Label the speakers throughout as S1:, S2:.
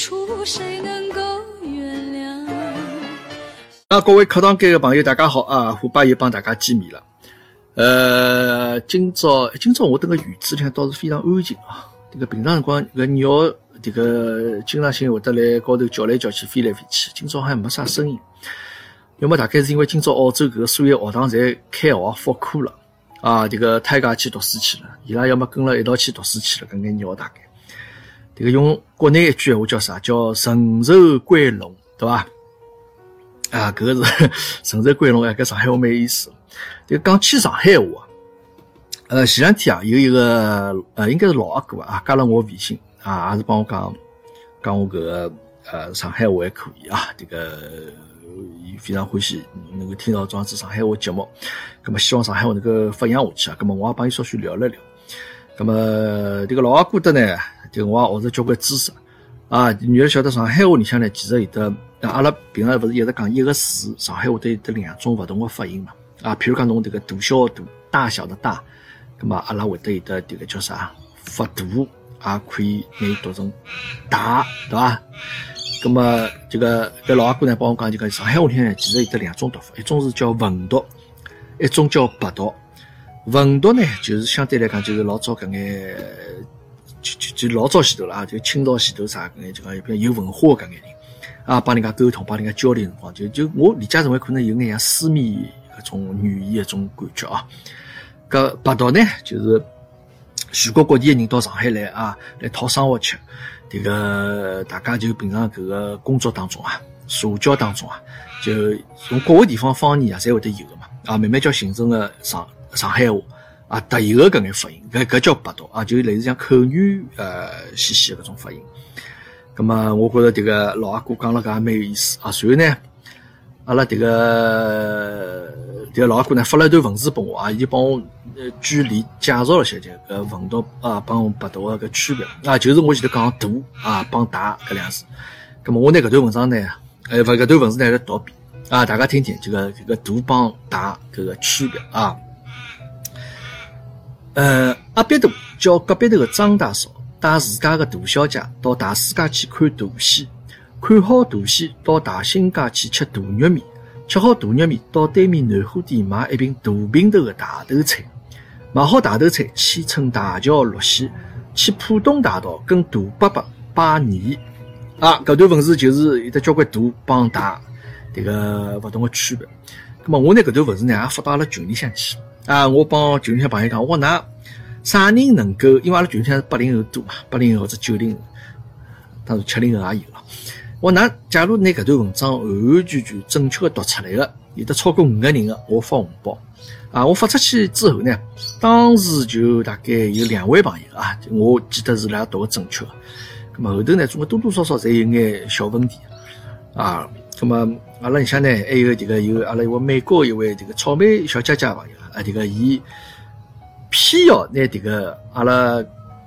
S1: 不清楚，谁能够原谅？
S2: 啊，各位课堂间的朋友，大家好啊！虎爸又帮大家见面了。呃，今朝今朝我等个院子里向倒是非常安静啊。这个平常辰光，搿鸟这个经常性会得来高头叫来叫去，飞来飞去。今朝好像没啥声音。要么大概是因为今朝澳洲搿个所有学堂侪开学复课了啊，这个胎假去读书去了，伊拉要么跟了一道去读书去了，搿眼鸟大概。这个用国内一句闲话叫啥？叫人兽归笼，对伐？啊，搿个是 人兽归笼啊，搿上海话蛮有意思。这个讲起上海话，呃，前两天啊，有一个呃，应该是老阿哥啊，加了我微信啊，也是帮我讲讲我搿个呃上海话还可以啊，这个。伊非常欢喜能够听到庄子上海话节目，咁么希望上海话能够发扬下去啊。咁么我也帮伊稍许聊了聊。咁么这个老阿哥的呢，就我也学着交关知识啊。你要晓得上海话里向呢，其实有的，阿拉平常勿是一直讲一个字，上海话都有得两种勿同的发音嘛。啊，譬如讲侬这个大小大大小的大，咁么阿拉会得有得这个叫啥发大，也可以拿伊读成大，对伐？咁么，这个搿老阿哥呢，帮我讲，就讲上海话里向呢其实有得两种读法，一种是叫文读，一种叫白读。文读呢，就是相对来讲，就是老早搿眼，就就就老早前头了啊，就清朝前头啥搿眼，就讲比较有文化搿眼人啊，帮人家沟通，帮人家交流辰光，就就我理解认为可能有眼像书面搿种语言一种感觉啊。搿白道呢，就是全国各地的人到上海来啊，来讨生活吃。这个大家就平常搿个工作当中啊，社交当中啊，就从各个地方方言啊，侪会得有个嘛，啊，慢慢叫形成了上上海话啊，特有个搿眼发音，搿搿叫白读啊，就类似像口语呃细细的搿种发音。咁么，我觉着迭个老阿哥讲了搿也蛮有意思啊。随后呢，阿拉迭个迭个老阿哥呢发了一段文字拨我啊，伊帮我。呃，举例介绍了些这个文读啊，帮白读个区别啊，就是我前头讲大啊帮大搿两字。咁么我拿搿段文章呢，呃，勿搿段文字呢来读一遍啊，大家听听这个这个大帮大搿个区别啊。呃，阿必大叫隔壁头个张大嫂带自家个大小姐到大世界去看大戏，看好大戏到大兴街去吃大肉面，吃好大肉面到对面南货店买一瓶大瓶头个大头菜。买好大头菜，去乘大桥落线，去浦东大道跟大伯伯拜年。啊，搿段文字就是有得交关大帮大迭个勿同的区别。咁么我拿搿段文字呢也发到阿拉群里向去。啊，我帮群里向朋友讲，我讲㑚啥人能够？因为阿拉群里向是八零后多嘛，八零后或者九零后，当然七零后也有了。我㑚假如拿搿段文章完完全全正确的读出来个，有的超过五个人个，我发红包。啊，我发出去之后呢，当时就大概有两位朋友啊，我记得是伊拉读个正确个。咁么后头呢，总归多多少少侪有眼小问题啊。咁么阿拉里向呢，还有这个有阿拉一位美国一位这个草莓小姐姐朋友啊，这个伊偏要拿这个阿拉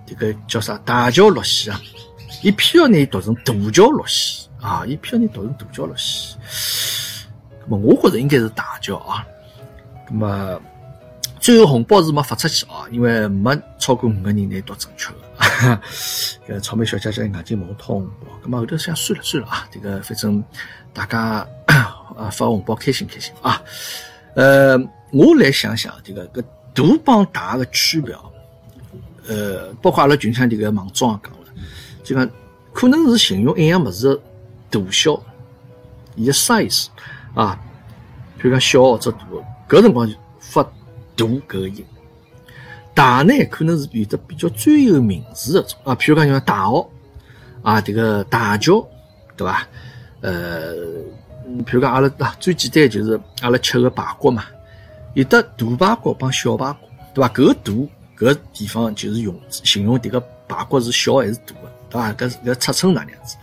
S2: 这个叫啥大桥落西啊，伊偏要拿伊读成大桥落西啊，伊偏要拿读成大桥落西。咁么我觉着应该是大桥啊。那么最后红包是没发出去啊，因为没超过五个人来读正确的。呃，草莓小姐姐眼睛蒙通红包，那么后头想算了算了啊，这个反正大家啊发红包开心开心啊。呃，我来想想这个个大帮大的区别，呃，包括阿拉群像这个网庄讲了，就讲可能是形容一样物事大小，伊的 size 啊，比如讲小或者大。搿辰光就发大搿个音，大呢可能是有的比较专有名词的种啊，譬如讲像大学啊，这个大桥，对伐？呃，譬如讲阿拉啊，最简单就是阿拉吃个排骨嘛，有的大排骨帮小排骨，对伐？搿个大搿地方就是用形容迭个排骨是小还是大个，对伐？搿搿尺寸哪样子？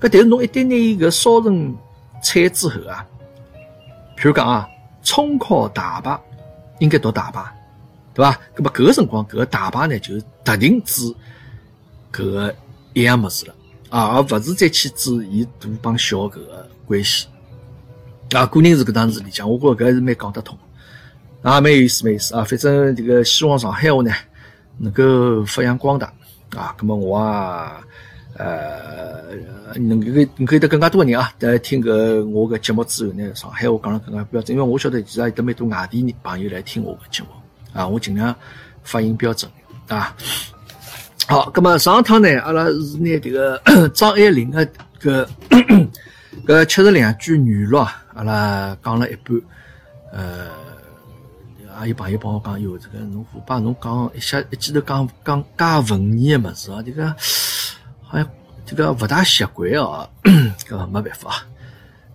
S2: 搿但是侬一旦拿伊搿烧成菜之后啊，譬如讲啊。葱烤大排应该读大排，对吧？那么搿个辰光，搿个大排呢，就是特定指搿个一样物事了啊，而勿是再去指伊大帮小搿个关系啊。个人是搿样子理解，我觉着搿还是蛮讲得通啊，蛮有意思，蛮有意思啊。反正这个希望上海话呢能够发扬光大啊。那么我啊，呃，能够你可以得更加多人啊，在听个我个节目之后呢，上海话讲了更加标准，因为我晓得其实也得蛮多外地朋友来听我个节目啊，我尽量发音标准啊。好，那么上趟呢，阿拉是拿这个 张爱玲的个搿 七十两句语录啊，阿拉讲了一半，呃，也有朋友帮我讲，哟，这个侬虎爸侬讲一下一记头讲讲介文艺的物事啊，这个好像这个勿大习惯哦，搿没办法，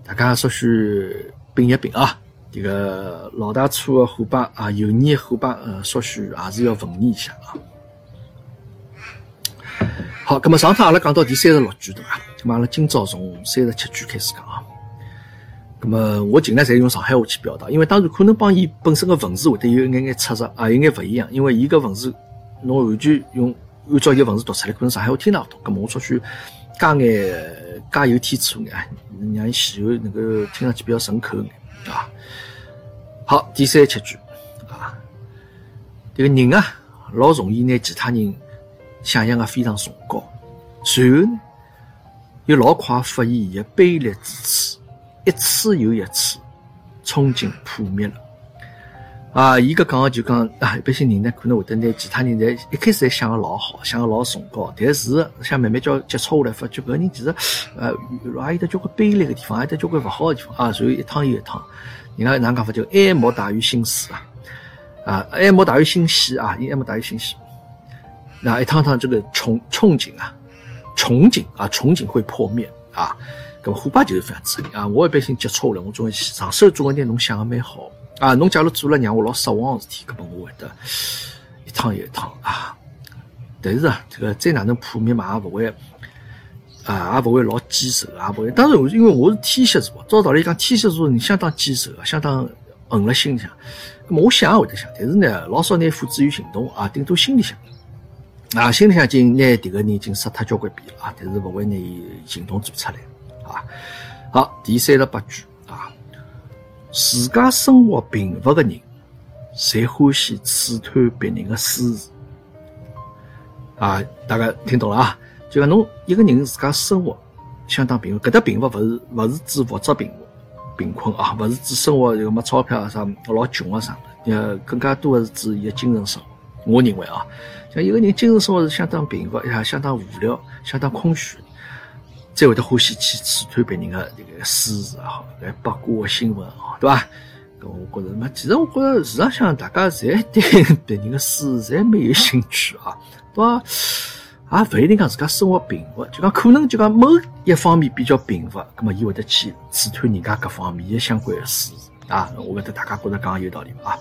S2: 大家稍许品一品啊，这个老大粗的虎爸啊，油腻的虎爸，呃，稍许还是要文艺一下啊。好，咁么上趟阿拉讲到第三十六句对伐？咁么阿拉今朝从三十七句开始讲啊。咁么我尽量侪用上海话去表达，因为当然可能帮伊本身个文字会得有一眼眼出入啊，有眼勿一样。因为伊个文字侬完全用按照伊个文字读出来，可能上海话听勿懂。咁么我出去加眼加油添醋眼，让伊前后能够听上去比较顺口眼啊。好，第三七句啊，这个人啊，老容易拿其他人。想象的非常崇高，随后呢，又老快发现伊个卑劣之处，一次又一次，冲劲破灭了。啊，伊搿讲就讲啊，一般性人呢可能会得拿其他人在一开始还想个老好，想个老崇高，但是想慢慢叫接触下来，发觉搿人其实呃，还有得交关卑劣个地方，还有得交关勿好个地方啊。所以一趟又一趟，人家哪能讲法叫爱莫大于心死啊，啊，爱莫大于心死啊，爱莫大于心死。那一趟趟这个憧憧憬啊，憧憬啊，憧憬会破灭啊。咁虎爸就是非常自恋啊。我一般性接触了，我总会上手做个点侬想的蛮好啊。侬假如做了让我老失望的事体，咁么我会得一趟又一趟啊。但是啊，这个再哪能破灭嘛，也勿会啊，也勿会老坚守，也勿会。当然，因为我是天蝎座，照道理讲，天蝎座人相当坚守啊，相当横了心里向。咁么我想也会得想，但是呢，老少拿付诸于行动啊，顶多心里想。啊，心里向已经拿迭个人已经杀脱交关遍了啊，但是勿会拿伊行动做出来好，第三十八句啊，自家生活平复的人，侪欢喜刺探别人的私事啊。大家听懂了啊？就讲侬一个人自家生活相当平复，搿搭平复勿是勿是指物质贫贫困啊，勿是指生活就没钞票啊啥老穷啊啥，呃，更加多的是指伊个精神生活。我认为啊。像一个人精神生活是相当贫乏，也相当无聊，相当空虚，才会得欢喜去刺探别人的这个私事也好，来八卦新闻啊，对吧？搿我觉着嘛，其实我觉着市场上大家侪对别人的私事侪蛮有兴趣啊，对吧？也勿一定讲自家生活贫乏，就讲可能就讲某一方面比较贫乏，葛么伊会得去刺探人家各方面的相关的事啊。我觉得大家觉着讲有道理啊。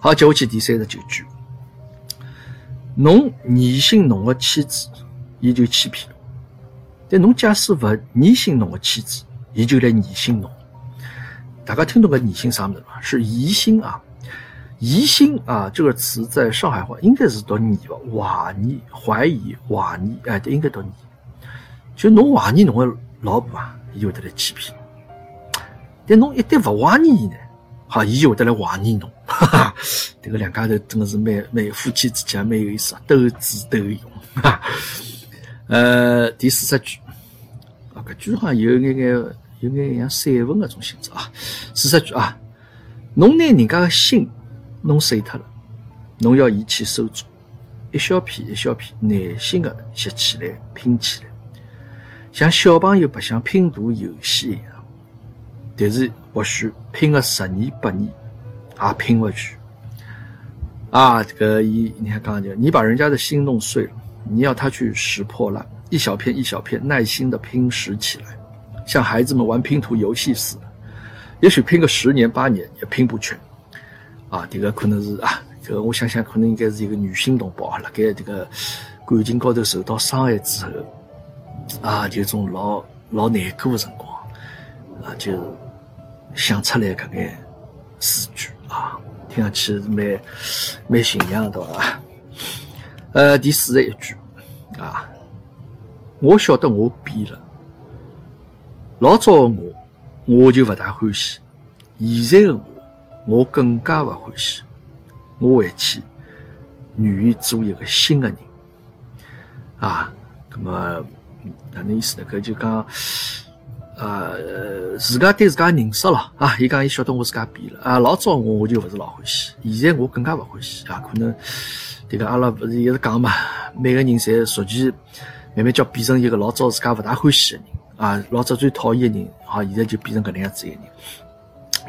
S2: 好，接下去第三十九句。侬疑心侬个妻子，伊就欺骗；但侬假使勿疑心侬个妻子，伊就来疑心侬。大家听懂个疑心啥物事伐？是疑心啊，疑心啊，这个词在上海话应该是读疑吧？怀疑、怀疑、怀疑，哎，应该读疑。就侬怀疑侬个老婆啊，伊就会得来欺骗；但侬一旦勿怀疑伊呢？好，伊就会得来怀疑侬，哈哈，这个两家头真的是蛮蛮夫妻之间蛮有意思啊，斗智斗勇，哈。呃，第四十句，啊，搿句好像有眼眼有眼像散文搿种性质啊。四十句啊，侬拿人家的心弄碎脱了，侬要伊去收住，一小片一小片耐心的拾起来拼起来，像小朋友白相拼图游戏一样。但是或许拼个十年八年也拼勿去啊！这个一你看刚刚讲，你把人家的心弄碎了，你要他去拾破烂，一小片一小片耐心的拼拾起来，像孩子们玩拼图游戏似的，也许拼个十年八年也拼不全啊！这个可能是啊，这个我想想，可能应该是一个女性同胞啊，辣盖这个感情高头受到伤害之后啊，就种老老难过的辰光啊，就。想出来搿眼诗句啊，听上去是蛮蛮形象的，呃，第四十一句啊，我晓得我变了，老早的我我就勿大欢喜，现在的我我更加勿欢喜，我回去愿意做一个新的人啊。那么哪能意思呢？搿就讲，呃，自家对自家认识了啊。伊讲伊晓得我自家变了啊。老早我我就勿是老欢喜，现在我更加勿欢喜啊。可能迭个阿拉勿是一直讲嘛，每个人侪逐渐慢慢叫变成一个老早自家勿大欢喜的人啊。老早最讨厌的人，好现在就变成搿能样子一个人。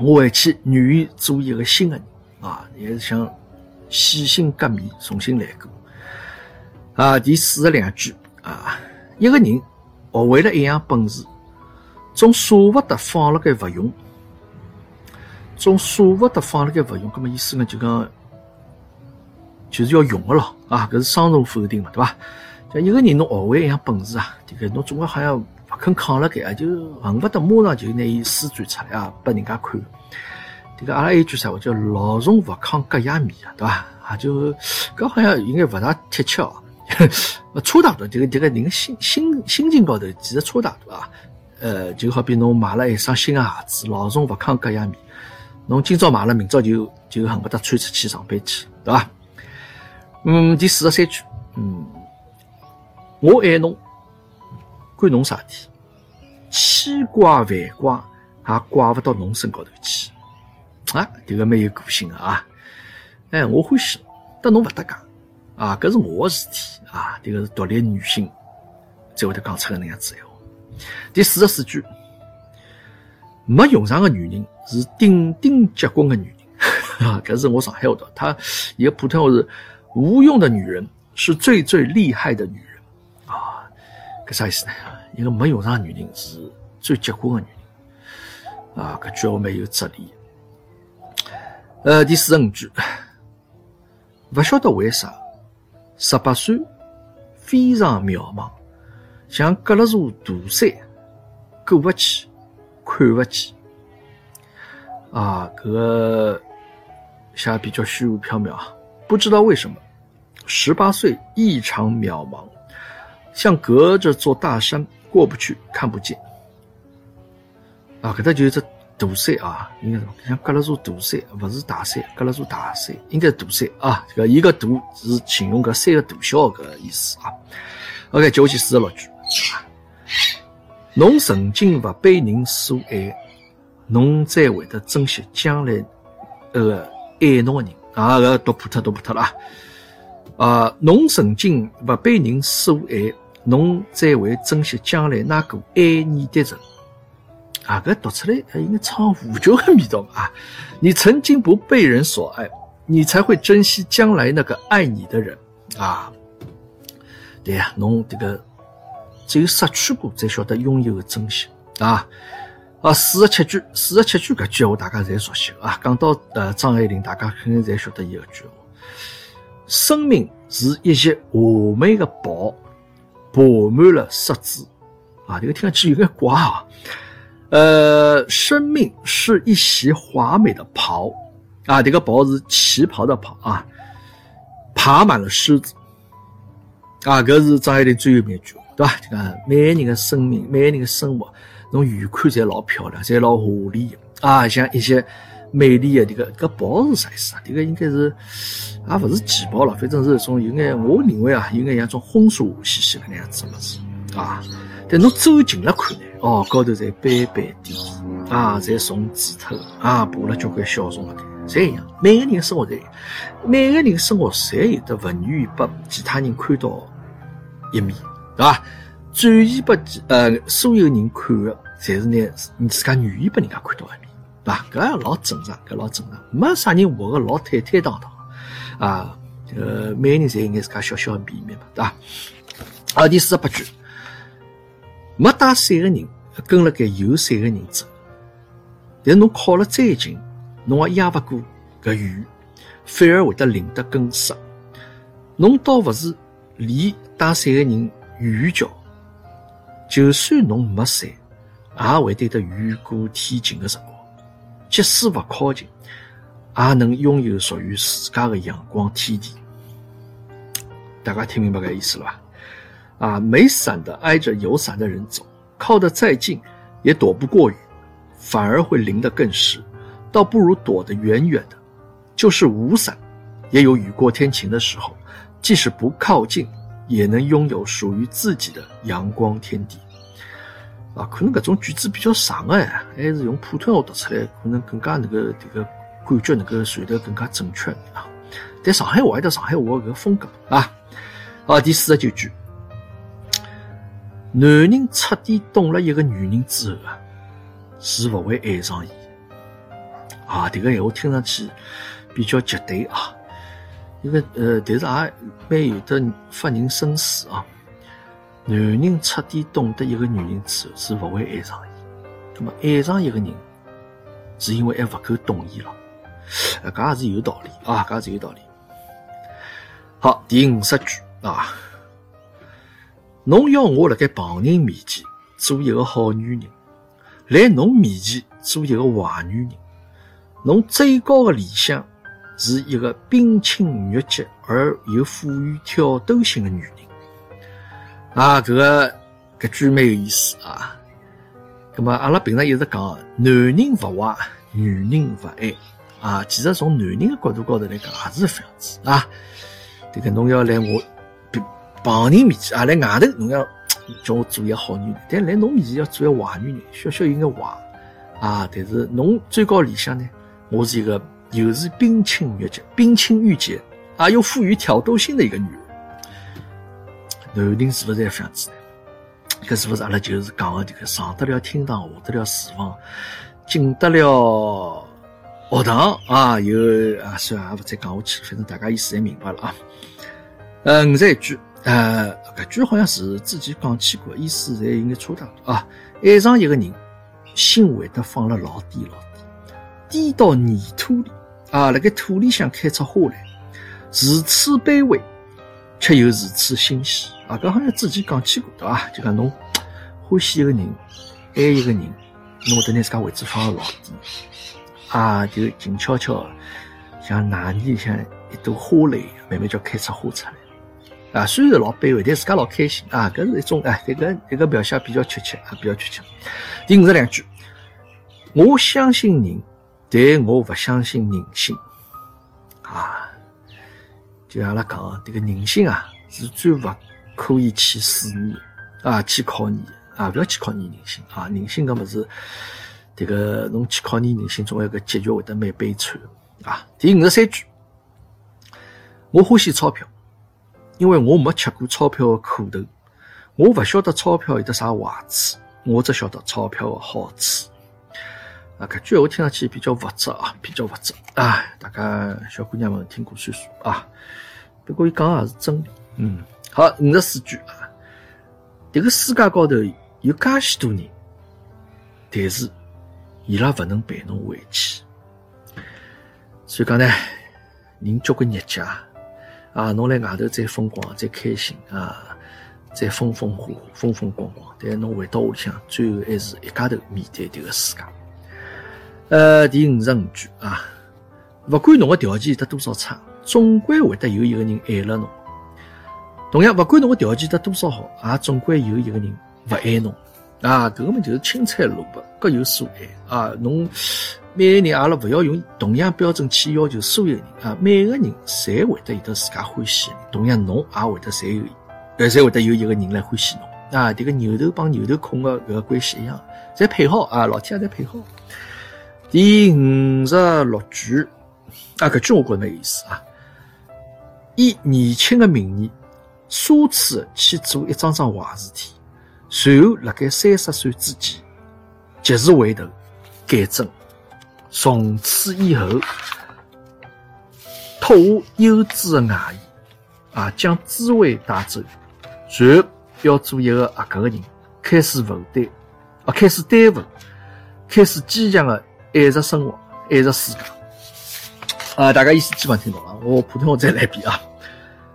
S2: 我回去愿意做一个新的人啊，也是想洗心革面，重新来过啊。第四十两句啊，一个人学会了一样本事，总舍勿得放辣盖勿用，总舍勿得放辣盖勿用。搿么意思呢，就讲就是要用个咯啊，搿是双重否定嘛，对伐？就一个人侬学会一样本事啊，迭个侬总归好像勿。肯扛了盖啊，就恨不得马上就拿伊施展出来啊，拨人家看。迭个阿拉还有句啥话叫“老虫勿抗隔夜米”啊，对伐？啊，就搿好像应该勿大贴切哦。差大多，这个这个人心心心情高头其实差大多啊。呃，就好比侬买了一双新的鞋子，老虫勿抗隔夜米，侬今朝买了，明朝就就恨不得穿出去上班去，对伐？嗯，第四十三句，嗯，我爱侬。管侬啥事体，千怪万怪也怪勿到侬身高头去啊！迭个蛮有个性的啊！哎，我欢喜，但侬勿搭界啊！搿是我的事体啊！迭个是独立女性才会得讲出个能样子闲话。第四十四句，没用上的女人是顶顶结棍的女人 啊！搿是我上海话的，他一个普通话是无用的女人是最最厉害的女人啊！搿啥意思呢？一个没用上的女人是最结棍的女人啊！搿句话蛮有哲理。呃，第四十五句，勿晓得为啥十八岁非常渺茫，像隔了座大山，过勿去，看勿见。啊，搿个写比较虚无缥缈啊！不知道为什么，十八岁异常渺茫，像隔着座大山。过不去，看不见。啊，搿搭就是只大山啊，应该是像隔了座大山，勿是大山，隔了座大山，应该是大山啊。这个一个大是形容搿山个大小搿意思啊。OK，接下去四十六句。侬曾经勿被人所爱，侬才会得珍惜将来那个爱侬个人啊。搿读破脱，读破脱了啊。啊，侬曾经勿被人所爱。侬才会珍惜将来那个爱你的人啊！搿读出来，应该唱胡椒的味道啊！你曾经不被人所爱，你才会珍惜将来那个爱你的人啊！对呀，侬这个只有失去过，才晓得拥有的珍惜啊！啊，四十七句，四十七句搿句话大家侪熟悉啊！讲到呃张爱玲，大家肯定侪晓得伊个句话：生命是一袭华美的袍。布满了虱子，啊，这个听上去有点怪啊。呃，生命是一袭华美的袍，啊，这个袍是旗袍的袍啊，爬满了虱子，啊，搿是张爱玲最有名一句，对吧？这个每个人的生命，每个人的生活，侬远看侪老漂亮，侪老华丽啊，像一些美丽的这个搿袍是啥意思啊？这个应该是。也勿是旗袍了，反正是一种有眼，我认为啊，有眼像种婚纱兮兮的那样子物事啊。但侬走近了看呢，哦，高头侪斑斑点点啊，侪从紫头啊，爬了交关小虫了，侪一样。每个人的生活侪，每个人生活侪有得勿愿意拨其他人看到一面，对伐？展现拨呃所有人看的，侪是拿你自家愿意拨人家看到一面，对伐？搿老正常，搿老正常，没啥人活个老坦坦荡荡。啊，呃每个人侪有眼自家小小的秘密嘛，对吧？啊，第四十八句，没带伞的人跟了该有伞的人走，但是侬靠了再近，侬也压不过搿雨，反而会得淋得更湿。侬倒勿是离带伞的人远叫，就算侬没伞，也会对得雨过天晴的辰光，即使勿靠近。也能拥有属于自家的阳光天地，大家听明白个意思了吧？啊，没伞的挨着有伞的人走，靠得再近也躲不过雨，反而会淋得更湿，倒不如躲得远远的。就是无伞，也有雨过天晴的时候，即使不靠近，也能拥有属于自己的阳光天地。啊，可能搿种句子比较长哎，还是用普通话读出来，可能更加那个这个感觉能够传得更加准确啊。但上海话有上海话搿个风格啊。好，第四十九句，男人彻底懂了一个女人之后啊，是勿会爱上伊。啊，这个闲话听上去比较绝对啊。因为呃，但是也蛮有的发人深思啊。男人彻底懂得一个女人之后，是勿会爱上伊。那么爱上一个人，是因为还勿够懂伊了。搿也是有道理啊，搿也是有道理。好，第五十句啊，侬要我辣盖旁人面前做一个好女人，辣侬面前做一个坏女人。侬最高的理想。是一个冰清玉洁而又富于挑逗性的女人啊！搿个搿句蛮有意思啊。葛么阿拉平常一直讲，男人勿坏，女人勿爱啊。其实从男人的角度高头来讲，也是这样子啊。这个侬要来我旁人面前啊，来外头侬要叫我做一个好女人，但来侬面前要做一个坏女人，小小有眼坏啊。但是侬最高理想呢，我是一个。又是冰清玉洁、冰清玉洁啊，又富于挑逗性的一个女人，男人是不是这样子呢？搿是不是阿拉就是讲的这个上得了厅堂，下得了厨房，进得了学堂啊？有啊，算了，也勿再讲下去，反正大家意思也明白了啊。呃，五十一句，呃，搿句好像是之前讲起过，意思侪应该差大啊。爱上一个人，心会得放了老低老低，低到泥土里。啊，辣盖土里向开出花来，如此卑微，却又如此欣喜。啊，搿好像之前讲起过，对伐？就讲侬欢喜一个人，爱一个人，侬会得拿自家位置放到老低，啊，就静悄悄，像哪里像一朵花蕾，慢慢就开出花出来。啊，虽然老卑微，但自家老开心。啊，搿是一种哎，这个一个描写比较确切啊，比较确切。第五十两句，我相信人。但我不相信人性啊！就阿拉讲，这个人性啊，是最不可以去试验啊，去考验的啊，不要去考验人性啊！人性搿物事，这个侬去考验人性，总有个结局会得蛮悲惨啊！第五十三句，我欢喜钞票，因为我没吃过钞票的苦头，我不晓得钞票有得啥坏处，我只晓得钞票的好处。啊，搿句话听上去比较物质啊，比较物质啊，大家小姑娘们听过算数啊。不过伊讲也是真理，嗯。好，五十四句啊，迭个世界高头有介许多人，但是伊拉勿能陪侬回去。所以讲呢，人交关日家啊，侬辣外头再风光、再开心啊，再风风火火、风风光光，但侬回到屋里向，最后还是一家头面对迭个世界。呃，第五十五句啊，不管侬个条件得多少差，总归会得有一个人爱了侬。同样，不管侬个条件得多少好，也总归有一个人不爱侬。啊，搿个么就是青菜萝卜各有所爱啊。侬每个人，阿拉勿要用同样标准去要求所有人啊。每个人侪会得有得自家欢喜，同样侬也会得侪有，呃，侪会得有一个人来欢喜侬。啊，迭个牛头帮牛头空个搿个关系一样，侪配好啊，老天爷侪配好。第五十六句啊，搿句我觉着蛮有意思啊。以年轻的名义，奢侈去做一桩桩坏事体，随后辣盖三十岁之前，及时回头改正，从此以后脱下幼稚的外衣啊，将智慧带走，随后要做一个合格的人，开始负担啊，开始担负，开始坚强的。爱着生活，爱着世界。啊，大家意思基本听懂了。我普通话再来一遍啊！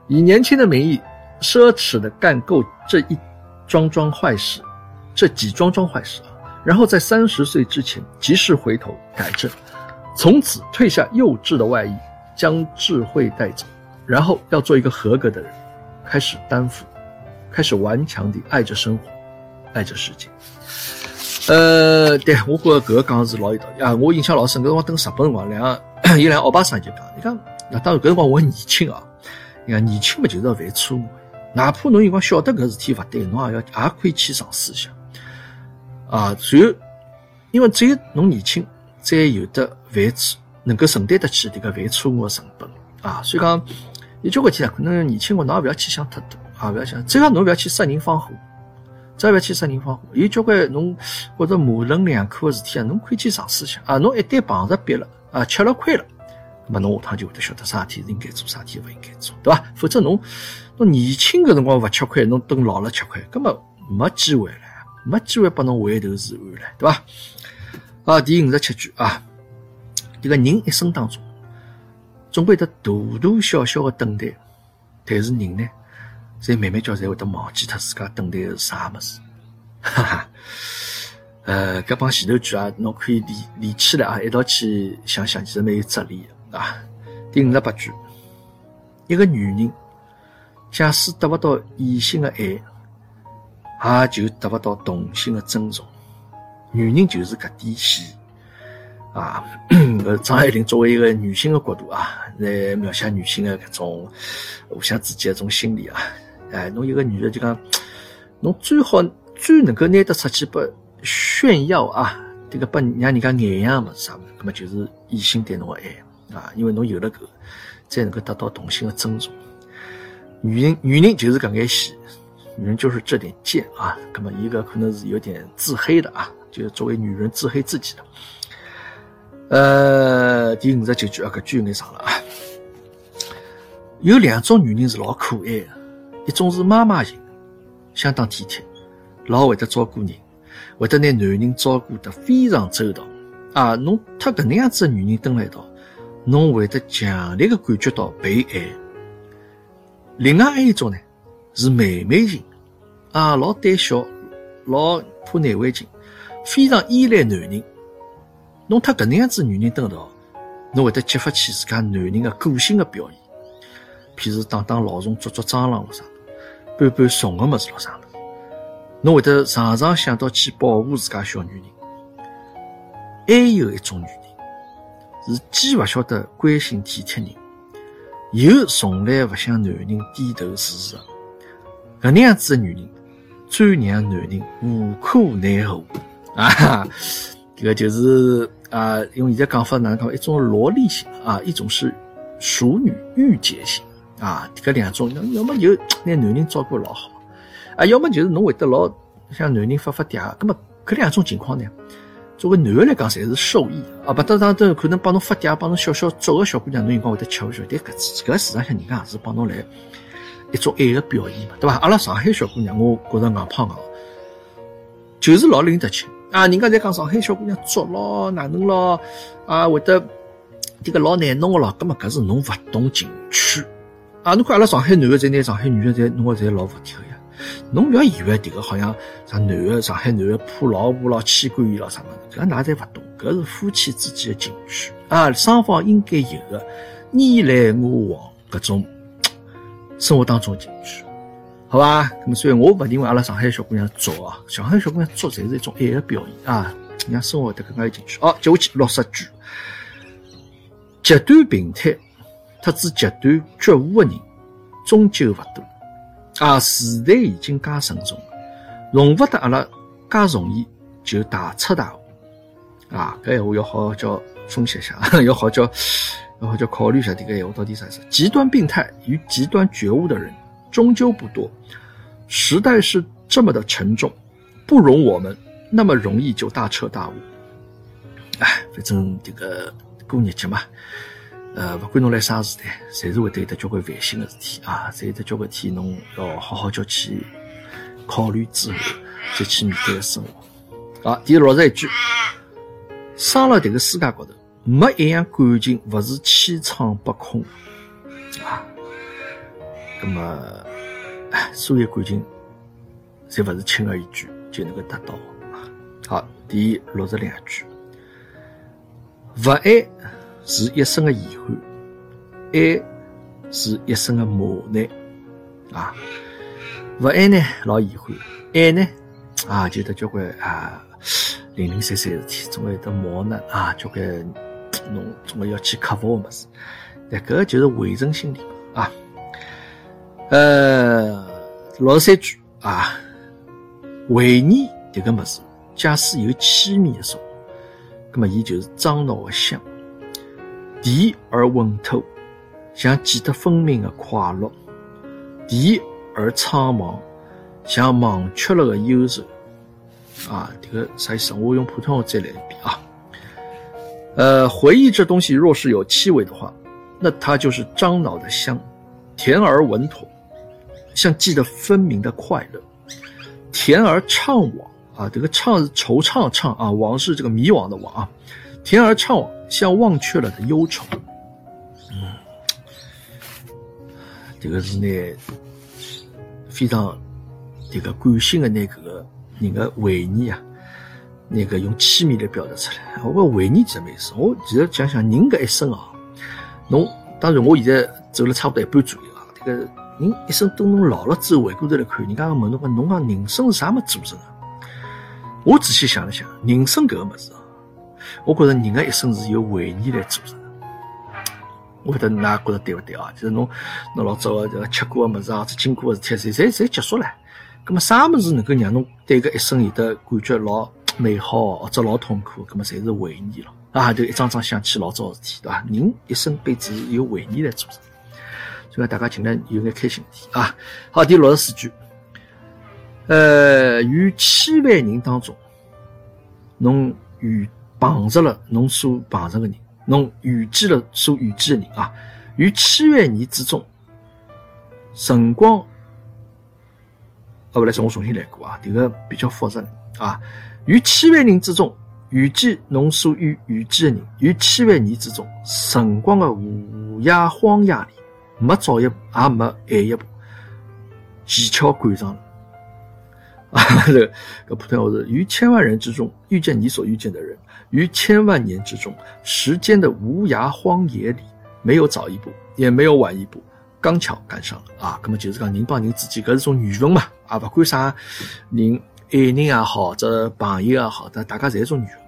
S2: 以年轻的名义，奢侈的干够这一桩桩坏事，这几桩桩坏事啊，然后在三十岁之前及时回头改正，从此褪下幼稚的外衣，将智慧带走，然后要做一个合格的人，开始担负，开始顽强地爱着生活，爱着世界。呃，对我觉着搿个讲是老有道理啊！我印象老深，搿辰光等日本辰光，两有 两个欧巴桑就讲，伊讲，那当然搿辰光我还年轻啊，你看年轻嘛就是要犯错误，哪怕侬有辰光晓得搿事体勿对，侬也要也可以去尝试一下。啊，随后，因为只有侬年轻，才有得犯错，能够承担得起迭个犯错误的成本啊。所以讲，有交关事体啊，可能年轻个侬也勿要去想太多啊，勿要想，只要侬勿要去杀人放火，再勿要去杀人放火。有交关侬觉着模棱两可个事体啊，侬可以去尝试一下啊。侬一旦碰着壁了啊，吃了亏了。那么侬下趟就会得晓得啥事体是应该做，啥事体勿应该做，对伐？否则侬侬年轻个辰光勿吃亏，侬等老了吃亏，根本没机会了，没机会拨侬回头是岸了，对伐？啊，第五十七句啊，这个人一生当中，总归得大大小小的等待，但是人呢，在慢慢叫才会得忘记脱自家等待是啥物事，哈哈。呃，搿帮前头句啊，侬可以连连起来啊，一道去想想，其实蛮有哲理的。啊，第五十八句，一个女人假使得不到异性的爱，也就得勿到同性的尊重。女人就是搿点戏啊！呃，张爱玲作为一个女性的角度啊，来描写女性的搿种互相之间一种心理啊。哎，侬一个女的就讲，侬最好最能够拿得出去拨炫耀啊，这个拨让人家眼样么啥么，搿么就是异性对侬的爱。啊，因为侬有了搿，才能够得到同性的尊重。女人，女人就是搿眼戏，女人就是这点贱啊。那么一个可能是有点自黑的啊，就是作为女人自黑自己的。呃，第五十九句啊，搿句有眼长了啊。有两种女人是老可爱的，一种是妈妈型，相当体贴，老会得照顾人，会得拿男人照顾得非常周到啊。侬特搿能样子的女人蹲辣一道。侬会得强烈的感觉到被爱。另外还有一种呢，是妹妹型，啊，老胆小，老怕难为情，非常依赖男人。侬特搿能样子女人蹲道，侬会得激发起自家男人的个性的表现，譬如打打老虫、捉捉蟑螂咯啥，搬搬重的物事咯啥的，侬会得常常想到去保护自家小女人。还有一种女人。是既勿晓得关心体贴人，又从来勿向男人低头示弱，搿能样子的女人，最让男人无可奈何啊！这个就是啊，用现在讲法哪能讲？一种萝莉型啊，一种是熟女御姐型啊。搿两种，要么就拿男人照顾老好啊，要么就是侬会得老向男人发发嗲。葛么搿两种情况呢？作为男的来讲，侪是受益啊！不，当然都可能帮侬发嗲，帮侬小小捉个小姑娘，侬有辰光会得吃勿消。但搿次搿事实上人家也是帮侬来一种爱的表现嘛，对伐？阿拉上海小姑娘，我觉着硬胖硬，就是老拎得清啊！人家在讲上海小姑娘作咯，哪能咯啊？会得这个老难弄个咯，葛么搿是侬勿懂情趣啊！侬看阿拉上海男的在拿上海女的在弄个侪老服帖个呀。侬不要以为迭个好像啥男的上海男的怕老婆咯、妻管严咯啥么子，搿哪侪勿懂，搿是夫妻之间的情趣啊，双方应该有的你来我往搿种生活当中情趣，好吧？那么所以我勿认为阿拉上海小姑娘作啊，上海小姑娘作才是一种爱的表现啊，让生活得更加有情趣。好，接下去六十句，极端病态特子极端觉悟的人，终究勿多。啊，时代已经介成熟，容不得阿拉介容易就大彻大悟。啊，搿闲话要好好叫分析一下，要好叫要好叫考虑一下，这个闲话到底啥意思？极端病态与极端觉悟的人终究不多。时代是这么的沉重，不容我们那么容易就大彻大悟。哎，反正这个过日节嘛。呃，不管侬来啥时代，侪是会得有得交关烦心的事体啊，侪有得交关事体，侬要好好叫去考虑之后再去面对生活。好，第六十一句，生了迭个世界高头，没一样感情勿是千疮百孔啊。那么，所有感情侪勿是轻而易举就能够达到。好，第六十两句，勿爱。是一生的遗憾，爱是一生的磨难啊！不爱呢，老遗憾；爱呢，啊，就得交关啊零零散散事体，总会得磨难啊，交关侬总归要去克服的么事。那搿就是围城心理啊。呃，老三句啊，回忆迭个物事，假使有凄迷的说，那么伊就是樟脑的香，甜而稳妥，像记得分明的快乐，甜而苍茫，像忘却了的忧愁。啊，这个啥意思？我用普通话再来一遍啊。呃，回忆这东西若是有气味的话，那它就是樟脑的香，甜而稳妥，像记得分明的快乐，甜而怅惘啊。这个怅是惆怅怅啊，惘是这个迷惘的惘啊。甜而怅惘，像忘却了的忧愁。嗯，这个是呢，非常这个感性的那个。人的回忆啊，那个用凄迷来表达出来。我回忆其实没事。我其实想想，人搿一生啊，侬当然我现在走了差不多一半左右啊。这个人一生等侬老了之后回过头来看，人家问侬讲侬讲人生是啥么组成的？我仔细想了想，人生搿个物事啊，我觉着人的一生是由回忆来组成的。我晓得㑚觉着对勿对啊？就是侬侬老早个这个吃过个物事啊，或者经过个事体，侪侪侪结束了。咁么啥物事能够让侬对搿一生有的感觉老美好，或者老痛苦？咁么侪是回忆了啊！就一张张想起老早事体，对伐？人一生辈子是由回忆来组成，所以大家尽量有眼开心点啊！好，第六十四句，呃，于千万人当中，侬遇碰着了侬所碰着个人，侬遇见了所遇见的人啊！于千万年之中，辰光。啊，不来，我重新来过啊，这个比较复杂啊。于千万人之中遇见侬所遇遇见的人，于千万年之中，辰光的无涯荒野里，没早一步，也没晚一步，技巧赶上了。啊，这个普通话是：于千万人之中遇见你所遇见的人，于千万年之中，时间的无涯荒野里，没有早一步，也没有晚一步。刚巧赶上了啊，那么就是讲人帮人之间，搿是种缘分嘛啊，不管啥人，爱人也好，或者朋友也好，但大家侪是种缘分。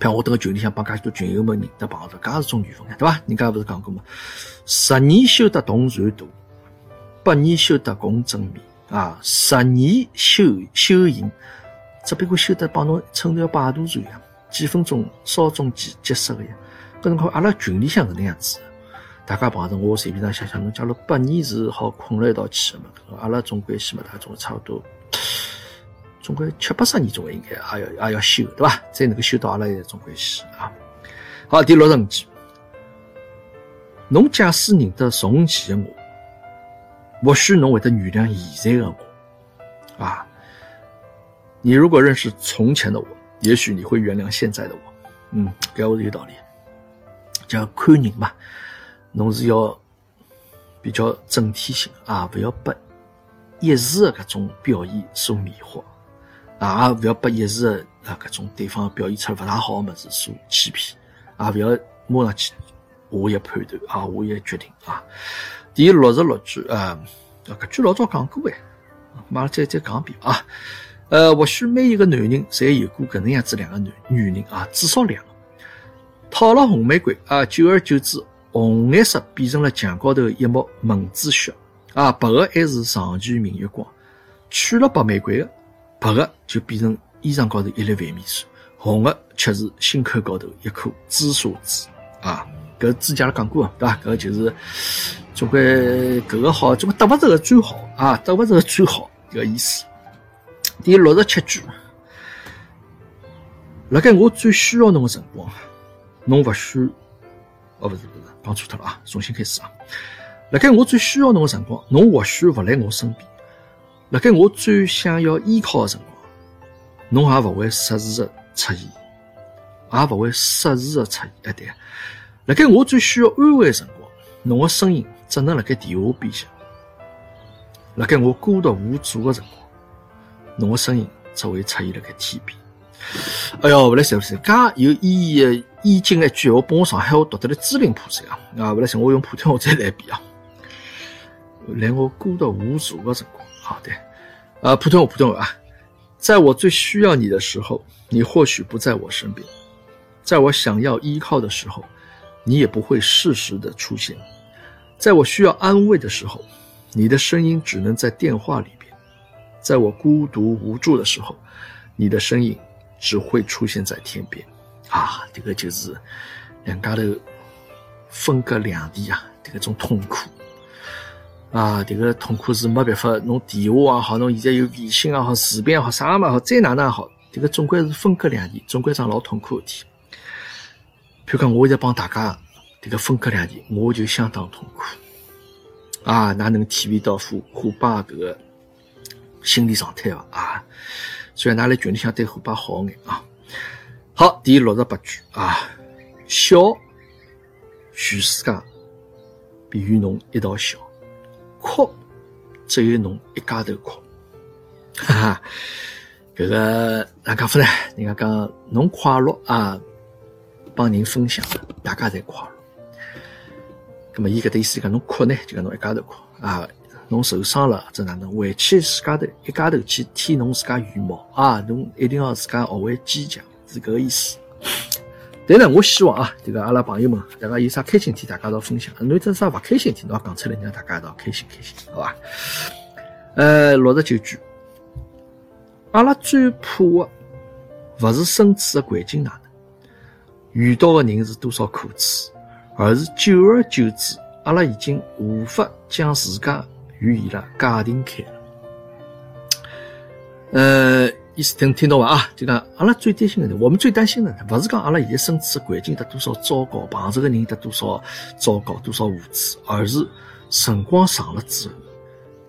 S2: 譬如我等个群里向帮介许多群友们认得朋友，搿也是种缘分对伐？人家勿是讲过嘛，十年修得同船渡，百年修得共枕眠啊。十年修修行，只不过修得帮侬撑条摆渡船一样，几分钟稍纵即即逝个呀。搿辰光阿拉群里向搿能样子。大家碰着我随便上想想，侬假如八年是好困了一道去的嘛？阿拉总关系嘛，大家总差不多，总归七八十年总归应该也要也要修，对伐？才能够修到阿拉一种关系啊。好，第六十五句，侬假使认得从前的我，或许侬会得原谅现在的我啊。你如果认识从前的我，也许你会原谅现在的我。嗯，搿我是有道理，叫看人嘛。侬是要比较整体性啊，不要被一时的搿种表现所迷惑啊，勿要被一时的啊搿种对方表现出来勿大好的物事所欺骗啊，勿要马上去下一判断啊，下一决定啊。第六十六句啊，搿句老早讲过哎，马上再再讲一遍啊。呃，或许每一个男人侪有过搿能样子两个男女人啊，至少两个，讨了红玫瑰啊，久而久之。红颜色变成了墙高头一抹蚊子血，啊，白的还是长期明月光。娶了白玫瑰的，白的就变成衣裳高头一粒饭米水，红的却是心口高头一颗紫砂痣。啊，搿之前阿拉讲过啊，对伐？搿就是总归搿个好，总归得勿着个最好啊，得勿着个最好搿个意思。第六十七句，辣盖我最需要侬个辰光，侬勿许，哦，勿是勿是。讲错脱了啊！重新开始啊！辣盖我最需要侬个辰光，侬或许勿来我身边；辣盖我最想要依靠个辰光，侬也勿会适时的出现，也勿会适时的出现。哎，对，辣盖我最需要安慰个辰光，侬个声音只能辣盖电话边响；辣盖我孤独无助个辰光，侬个声音只会出现辣盖天边。哎哟，勿来塞勿塞，介有意义的意境一句，我帮我上海话读得来支离破碎啊！啊，勿来塞，我用普通话再来一遍啊！来我孤独无助的辰光，好的，啊，普通话，普通话啊！在我最需要你的时候，你或许不在我身边；在我想要依靠的时候，你也不会适时的出现；在我需要安慰的时候，你的声音只能在电话里边，在我孤独无助的时候，你的身影只会出现在天边。啊，这个就是两家头分隔两地啊，这个种痛苦。啊，这个痛苦是没办法，侬电话也好，侬现在有微信也好，视频也好，啥嘛好，再哪能也好，这个总归是分隔两地，总归桩老痛苦的事。譬如讲，我现在帮大家这个分隔两地，我就相当痛苦。啊，哪能体会到虎虎爸搿个心理状态伐？啊，所以㑚辣群里向对虎爸好眼啊。好，第六十八句啊，笑，全世界比与侬一道笑。哭，只有侬一家头哭，哈哈，搿个哪讲法呢？人家讲侬快乐啊，帮人分享，大家侪快乐。咁么，伊搿搭意思讲侬哭呢，就讲侬一家头哭啊。侬受伤了，或者哪能回去自家头一家头去替侬自家羽毛啊？侬一定要自家学会坚强，是搿个意思。但呢，我希望啊，这个阿拉朋友们，大家有啥开心体，大家一道分享；，侬有啥勿开心体，侬也讲出来，让大家一道开心开心，好吧？呃，六十九句，阿拉最怕的勿是身处的环境哪能，遇到的人是多少苦楚，而是久而久之，阿拉已经无法将自家与伊拉界定开了。呃。意思听听到伐啊？就讲阿拉最担心的呢，我们最担心的呢，勿是讲阿拉现在身处的环境得多少糟糕，碰着个人得多少糟糕，多少无知，而是辰光长了之后，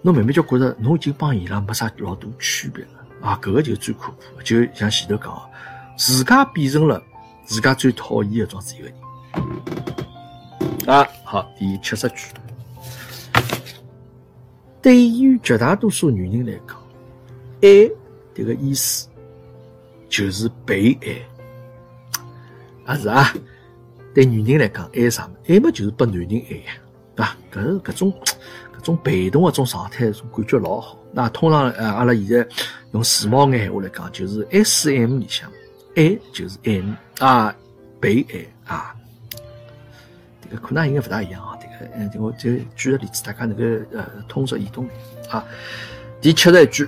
S2: 侬慢慢就觉着侬已经帮伊拉没啥老大区别了啊！搿个就最可怕，就像前头讲，自家变成了自家最讨厌的状子一个人啊！好，第七十句，对于绝大多数女人来讲，爱。这个意思就是被爱，啊是啊，对女人来讲，爱啥么？爱么就是拨男人爱呀，对吧？搿是搿种搿种被动的种状态，种感觉老好。那通常呃，阿拉现在用时髦眼闲话来讲，就是 S M 里向，爱就是 M 啊，被爱啊，这个可能应该勿大一样啊。嗯，我就举个例子，大家能够呃通俗易懂啊。第七十一句。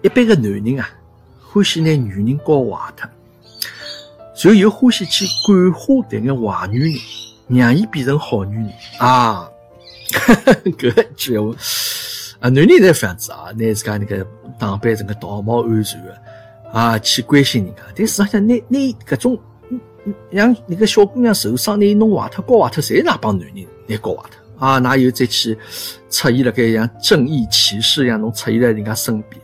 S2: 一般个男人啊，欢喜拿女人教坏脱，然后又欢喜去感化迭眼坏女人，让伊变成好女人啊！搿句话啊，男人侪这样子啊，拿自家那个打扮成个道貌岸然的啊，去关心人家。但实际上，拿拿搿种让那个小姑娘受伤，拿伊弄坏脱、搞坏脱，侪那帮男人来搞坏脱啊？哪有再去出现了该像正义骑士一样，侬出现在人家身边？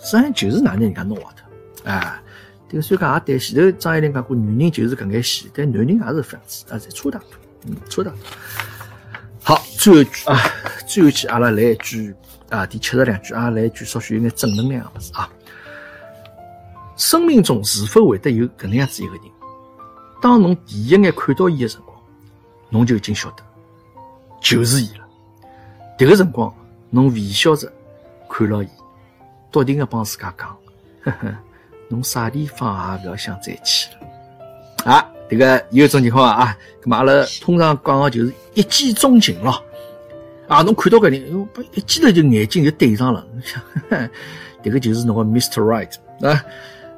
S2: 实际上就是哪能人家弄坏脱，啊，这个虽然讲也对，前头张爱玲讲过，女人就是搿眼戏，但男人也是这样子，啊，侪差大多，嗯，差大多。好，最后一句啊，最后一句，阿拉来一句啊，第七十两句啊，来一句稍许有眼正能量的事啊。生命中是否会得有搿能样子一个人？当侬第一眼看到伊的辰光，侬就已经晓得，就是伊了。迭个辰光，侬微笑着看牢伊。笃定个帮自家讲，呵呵，侬啥地方也不要想再去了。啊，这个有种情况啊，咁嘛阿拉通常讲的就是一见钟情咯。啊，侬看到个人，一记头就眼睛就对上了。想，这个就是侬个 Mr. Right 啊。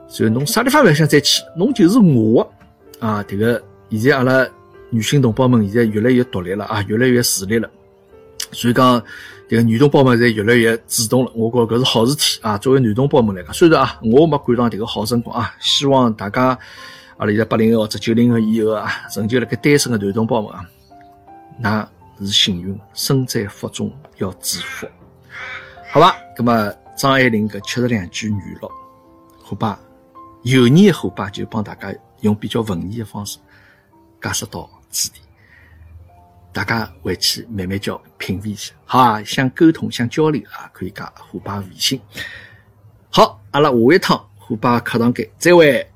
S2: 所以侬啥地方不要想再去，侬就是我啊。这个现在阿拉女性同胞们现在越来越独立了啊，越来越自立了。所以讲。这个女同胞们侪越来越主动了，我觉搿是好事体啊！作为男同胞们来讲，虽然啊，我没赶上这个好辰光啊，希望大家阿拉现在八零后或者九零后以后啊，仍旧辣盖单身的男同胞们啊，那是幸运，身在福中要知福，好吧？那么张爱玲搿七十两句语录，好吧有年的伙伴就帮大家用比较文艺的方式解释到此地。大家回去慢慢叫品味一下，好啊！想沟通、想交流啊，可以加虎爸微信。好，阿拉下一趟虎爸课堂间再会。